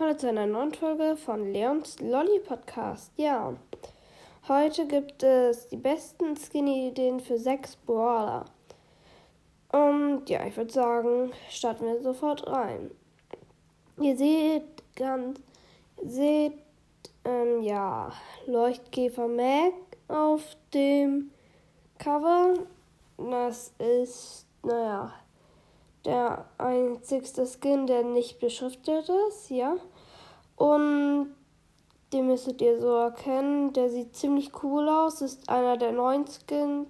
Hallo zu einer neuen Folge von Leons Lolly Podcast. Ja, heute gibt es die besten Skinny-Ideen für sechs Brawler. Und ja, ich würde sagen, starten wir sofort rein. Ihr seht ganz, seht, ähm, ja, Leuchtkäfer Mac auf dem Cover. Das ist, naja, der einzigste Skin, der nicht beschriftet ist, ja. Und den müsstet ihr so erkennen. Der sieht ziemlich cool aus. Ist einer der neuen Skins.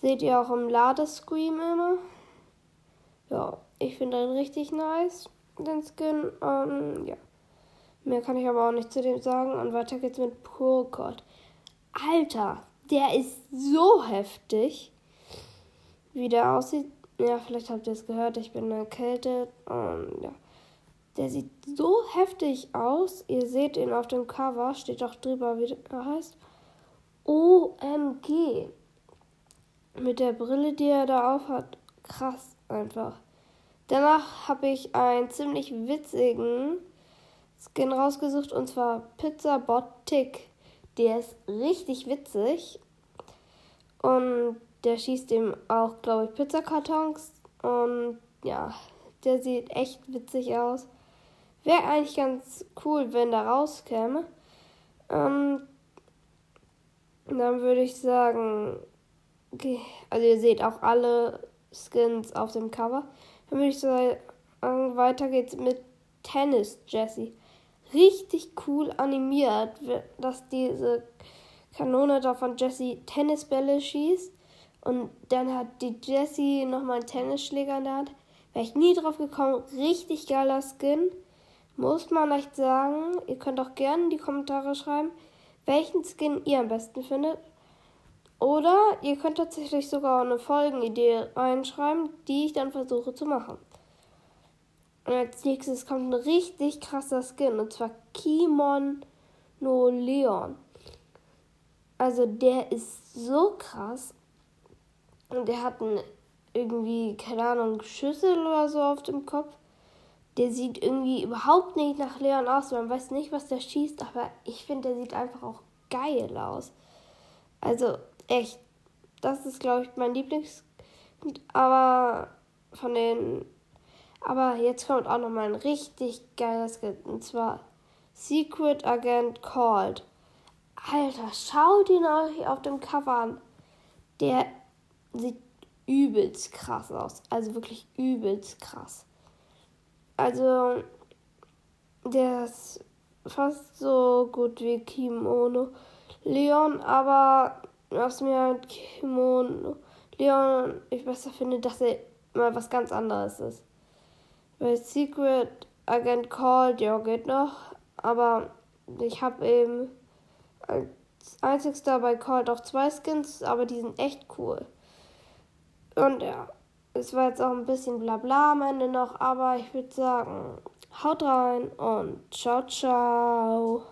Seht ihr auch im Ladescreen immer. Ja, ich finde den richtig nice, den Skin. Ähm, ja. Mehr kann ich aber auch nicht zu dem sagen. Und weiter geht's mit Procod. Alter, der ist so heftig, wie der aussieht. Ja, vielleicht habt ihr es gehört, ich bin erkältet. Und ja. Der sieht so heftig aus. Ihr seht ihn auf dem Cover, steht auch drüber, wie er heißt. OMG. Mit der Brille, die er da auf hat. Krass einfach. Danach habe ich einen ziemlich witzigen Skin rausgesucht und zwar Pizza Bot Tick. Der ist richtig witzig. Und der schießt ihm auch, glaube ich, Pizzakartons. Und ja, der sieht echt witzig aus. Wäre eigentlich ganz cool, wenn der rauskäme. Ähm, dann würde ich sagen, okay, also ihr seht auch alle Skins auf dem Cover. Dann würde ich sagen, weiter geht's mit Tennis Jessie. Richtig cool animiert, dass diese Kanone da von Jessie Tennisbälle schießt. Und dann hat die Jessie nochmal einen Tennisschläger in der Hand. Wäre ich nie drauf gekommen. Richtig geiler Skin. Muss man echt sagen. Ihr könnt auch gerne in die Kommentare schreiben, welchen Skin ihr am besten findet. Oder ihr könnt tatsächlich sogar eine Folgenidee reinschreiben, die ich dann versuche zu machen. Und als nächstes kommt ein richtig krasser Skin. Und zwar Kimon No Leon. Also der ist so krass. Und der hat irgendwie, keine Ahnung, Schüssel oder so auf dem Kopf. Der sieht irgendwie überhaupt nicht nach Leon aus. Man weiß nicht, was der schießt, aber ich finde, der sieht einfach auch geil aus. Also echt, das ist, glaube ich, mein Lieblings. Aber von den. Aber jetzt kommt auch nochmal ein richtig geiles Skin. Und zwar Secret Agent Called. Alter, schaut ihn euch auf dem Cover an. Der sieht übelst krass aus. Also wirklich übelst krass. Also, der ist fast so gut wie Kimono Leon, aber was mir Kimono Leon ich besser finde, dass er mal was ganz anderes ist. Weil Secret Agent Called, ja, geht noch, aber ich habe eben als einzigster bei Called auch zwei Skins, aber die sind echt cool. Und ja, es war jetzt auch ein bisschen Blabla am Ende noch, aber ich würde sagen, haut rein und ciao, ciao.